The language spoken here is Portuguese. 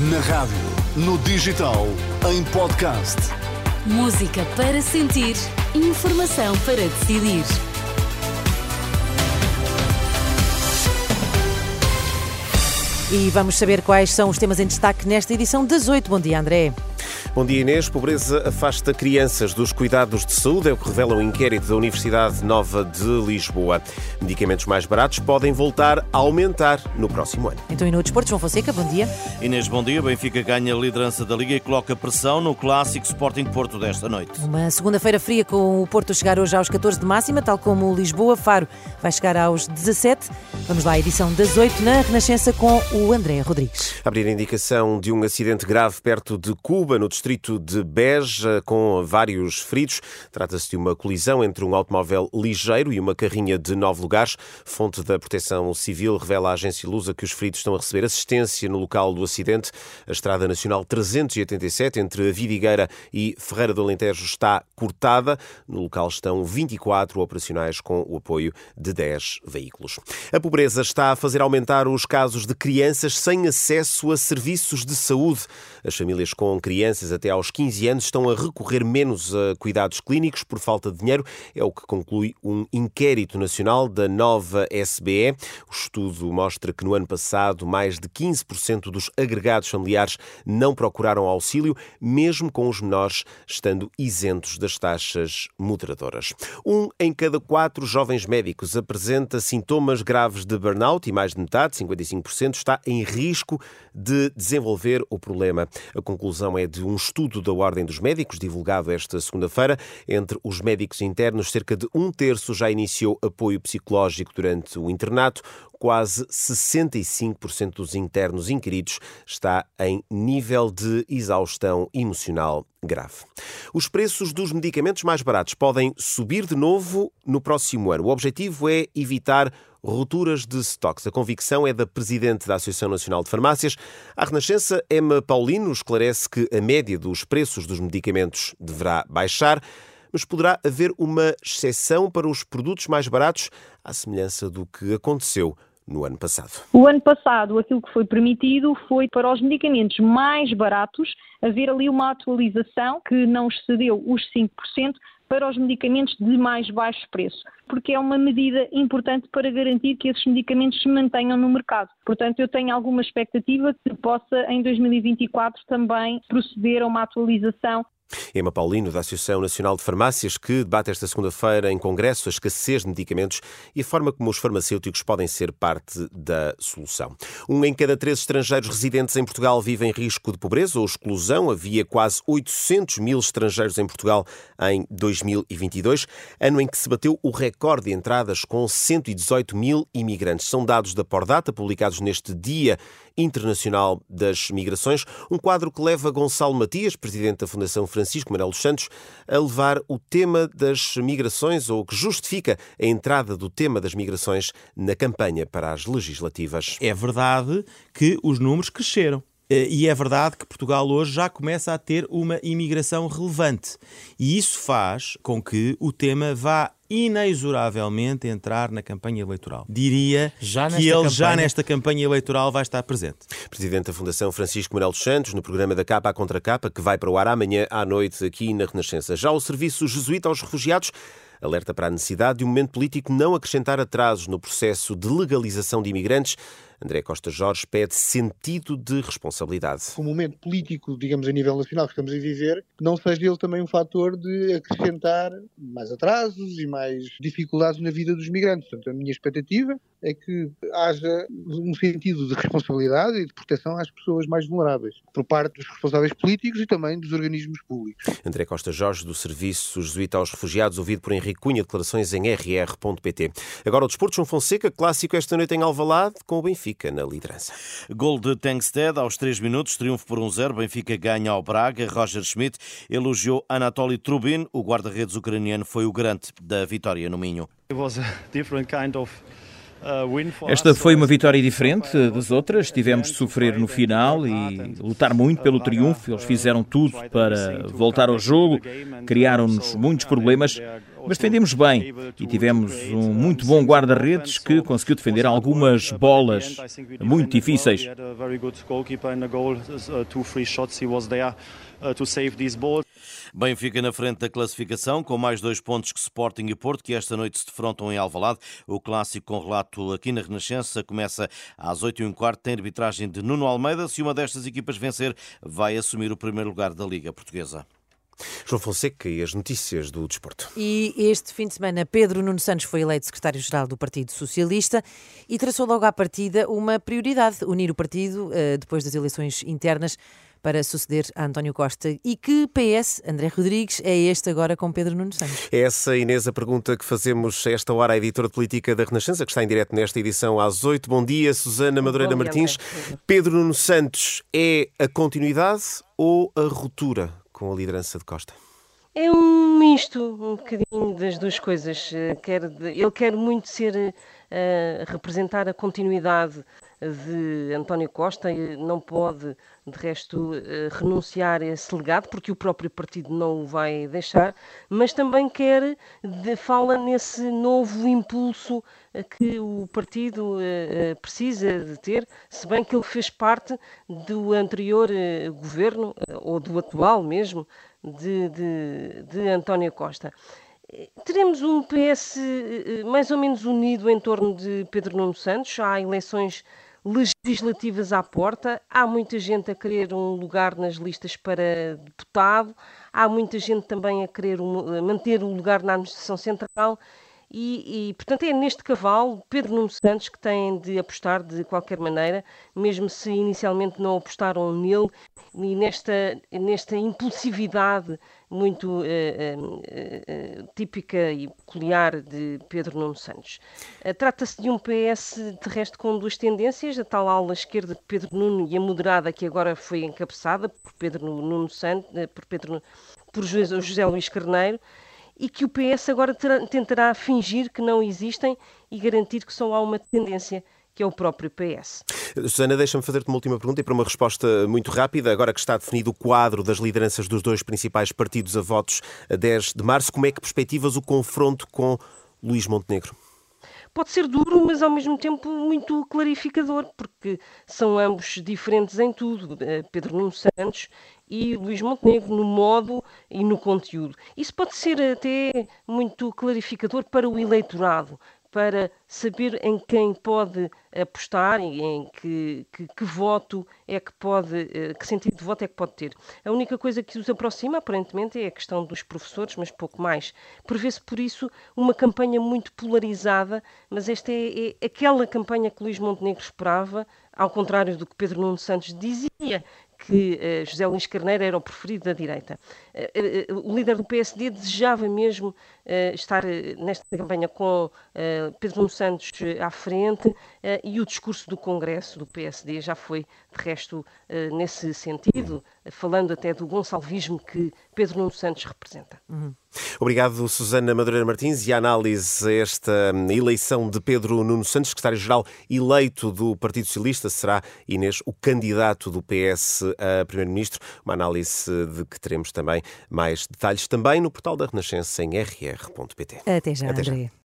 Na rádio, no digital, em podcast. Música para sentir, informação para decidir. E vamos saber quais são os temas em destaque nesta edição das 8. Bom dia, André. Bom dia, Inês. Pobreza afasta crianças dos cuidados de saúde, é o que revela um inquérito da Universidade Nova de Lisboa. Medicamentos mais baratos podem voltar a aumentar no próximo ano. Então, e no Desporto, João Fonseca, bom dia. Inês, bom dia. Benfica ganha a liderança da Liga e coloca pressão no clássico Sporting Porto desta noite. Uma segunda-feira fria com o Porto a chegar hoje aos 14 de máxima, tal como o Lisboa. Faro vai chegar aos 17. Vamos lá, edição das 8 na Renascença com o André Rodrigues. Abrir a indicação de um acidente grave perto de Cuba, no distrito de Beja, com vários feridos. Trata-se de uma colisão entre um automóvel ligeiro e uma carrinha de nove lugares. Fonte da Proteção Civil revela à agência Lusa que os feridos estão a receber assistência no local do acidente. A Estrada Nacional 387, entre a Vidigueira e Ferreira do Alentejo, está cortada. No local estão 24 operacionais com o apoio de 10 veículos. A pobreza está a fazer aumentar os casos de crianças sem acesso a serviços de saúde. As famílias com crianças até aos 15 anos estão a recorrer menos a cuidados clínicos por falta de dinheiro, é o que conclui um inquérito nacional da nova SBE. O estudo mostra que no ano passado mais de 15% dos agregados familiares não procuraram auxílio, mesmo com os menores estando isentos das taxas moderadoras. Um em cada quatro jovens médicos apresenta sintomas graves de burnout e mais de metade, 55%, está em risco de desenvolver o problema. A conclusão é de um estudo da Ordem dos Médicos, divulgado esta segunda-feira. Entre os médicos internos, cerca de um terço já iniciou apoio psicológico durante o internato. Quase 65% dos internos inquiridos está em nível de exaustão emocional grave. Os preços dos medicamentos mais baratos podem subir de novo no próximo ano. O objetivo é evitar rupturas de stocks. A convicção é da Presidente da Associação Nacional de Farmácias. A Renascença, Emma Paulino, esclarece que a média dos preços dos medicamentos deverá baixar, mas poderá haver uma exceção para os produtos mais baratos, à semelhança do que aconteceu no ano passado. O ano passado, aquilo que foi permitido foi para os medicamentos mais baratos haver ali uma atualização que não excedeu os 5% para os medicamentos de mais baixo preço, porque é uma medida importante para garantir que esses medicamentos se mantenham no mercado. Portanto, eu tenho alguma expectativa que possa, em 2024, também proceder a uma atualização Emma Paulino, da Associação Nacional de Farmácias, que debate esta segunda-feira em Congresso a escassez de medicamentos e a forma como os farmacêuticos podem ser parte da solução. Um em cada três estrangeiros residentes em Portugal vive em risco de pobreza ou exclusão. Havia quase 800 mil estrangeiros em Portugal em 2022, ano em que se bateu o recorde de entradas com 118 mil imigrantes. São dados da Pordata, publicados neste dia Internacional das Migrações, um quadro que leva Gonçalo Matias, presidente da Fundação Francisco Manuel dos Santos, a levar o tema das migrações ou que justifica a entrada do tema das migrações na campanha para as legislativas. É verdade que os números cresceram. Eh, e é verdade que Portugal hoje já começa a ter uma imigração relevante. E isso faz com que o tema vá inexoravelmente entrar na campanha eleitoral. Diria já que ele campanha... já nesta campanha eleitoral vai estar presente. Presidente da Fundação Francisco Manuel dos Santos, no programa da Capa à Contra Capa, que vai para o ar amanhã à noite aqui na Renascença. Já o Serviço Jesuíta aos Refugiados alerta para a necessidade de um momento político não acrescentar atrasos no processo de legalização de imigrantes André Costa Jorge pede sentido de responsabilidade. O momento político, digamos, a nível nacional que estamos a viver, não seja ele também um fator de acrescentar mais atrasos e mais dificuldades na vida dos migrantes. Portanto, a minha expectativa é que haja um sentido de responsabilidade e de proteção às pessoas mais vulneráveis, por parte dos responsáveis políticos e também dos organismos públicos. André Costa Jorge, do Serviço Jesuíta aos Refugiados, ouvido por Henrique Cunha, declarações em rr.pt. Agora o desporto, João Fonseca, clássico esta noite em Alvalade, com o Benfica na liderança. Gol de Tengsted aos 3 minutos, triunfo por 1-0. Benfica ganha ao Braga. Roger Schmidt elogiou Anatoly Trubin. O guarda-redes ucraniano foi o garante da vitória no Minho. Uh, Esta foi uma vitória diferente das outras. Tivemos de sofrer no final e lutar muito pelo triunfo. Eles fizeram tudo para voltar ao jogo, criaram-nos muitos problemas Mas defendemos bem e tivemos um muito bom guarda-redes que conseguiu defender algumas bolas muito difíceis. Benfica na frente da classificação, com mais dois pontos que Sporting e Porto, que esta noite se defrontam em Alvalade. O clássico com relato aqui na Renascença começa às 8 h quarto tem arbitragem de Nuno Almeida. Se uma destas equipas vencer, vai assumir o primeiro lugar da Liga Portuguesa. João Fonseca e as notícias do desporto. E este fim de semana, Pedro Nuno Santos foi eleito secretário-geral do Partido Socialista e traçou logo à partida uma prioridade: unir o partido eh, depois das eleições internas para suceder a António Costa. E que PS, André Rodrigues, é este agora com Pedro Nuno Santos? É essa, Inês, a pergunta que fazemos a esta hora à editora de política da Renascença, que está em direto nesta edição às 8. Bom dia, Susana Madureira dia, Martins. André. Pedro Nuno Santos é a continuidade ou a ruptura com a liderança de Costa? É um misto, um bocadinho das duas coisas. Ele quer muito ser, uh, representar a continuidade de António Costa não pode, de resto, eh, renunciar a esse legado, porque o próprio partido não o vai deixar, mas também quer, de, fala nesse novo impulso eh, que o partido eh, precisa de ter, se bem que ele fez parte do anterior governo, ou do atual mesmo, de, de, de António Costa. Teremos um PS mais ou menos unido em torno de Pedro Nuno Santos. Há eleições legislativas à porta, há muita gente a querer um lugar nas listas para deputado, há muita gente também a querer um, manter o lugar na administração central. E, e, portanto, é neste cavalo Pedro Nuno Santos que tem de apostar de qualquer maneira, mesmo se inicialmente não apostaram nele, e nesta, nesta impulsividade muito uh, uh, uh, típica e peculiar de Pedro Nuno Santos. Trata-se de um PS, de resto, com duas tendências, a tal ala esquerda de Pedro Nuno e a moderada, que agora foi encabeçada por Pedro Nuno Santos, por, Pedro, por José Luís Carneiro, e que o PS agora terá, tentará fingir que não existem e garantir que só há uma tendência que é o próprio PS. Susana, deixa-me fazer-te uma última pergunta e para uma resposta muito rápida. Agora que está definido o quadro das lideranças dos dois principais partidos a votos a 10 de março, como é que perspectivas o confronto com Luís Montenegro? Pode ser duro, mas ao mesmo tempo muito clarificador, porque são ambos diferentes em tudo. Eh, Pedro Nuno Santos e Luís Montenegro no modo e no conteúdo. Isso pode ser até muito clarificador para o eleitorado, para saber em quem pode apostar e em que, que, que, voto é que pode, eh, que sentido de voto é que pode ter. A única coisa que os aproxima, aparentemente, é a questão dos professores, mas pouco mais. Prevê-se, por isso, uma campanha muito polarizada, mas esta é, é aquela campanha que Luís Montenegro esperava, ao contrário do que Pedro Nuno Santos dizia, que uh, José Luís Carneiro era o preferido da direita. Uh, uh, o líder do PSD desejava mesmo estar nesta campanha com Pedro Nuno Santos à frente e o discurso do Congresso do PSD já foi, de resto, nesse sentido, falando até do gonçalvismo que Pedro Nuno Santos representa. Uhum. Obrigado, Susana Madureira Martins. E a análise a esta eleição de Pedro Nuno Santos, secretário-geral eleito do Partido Socialista, será Inês o candidato do PS a Primeiro-Ministro. Uma análise de que teremos também mais detalhes também no portal da Renascença em rr.pt. Até já, Até já. André.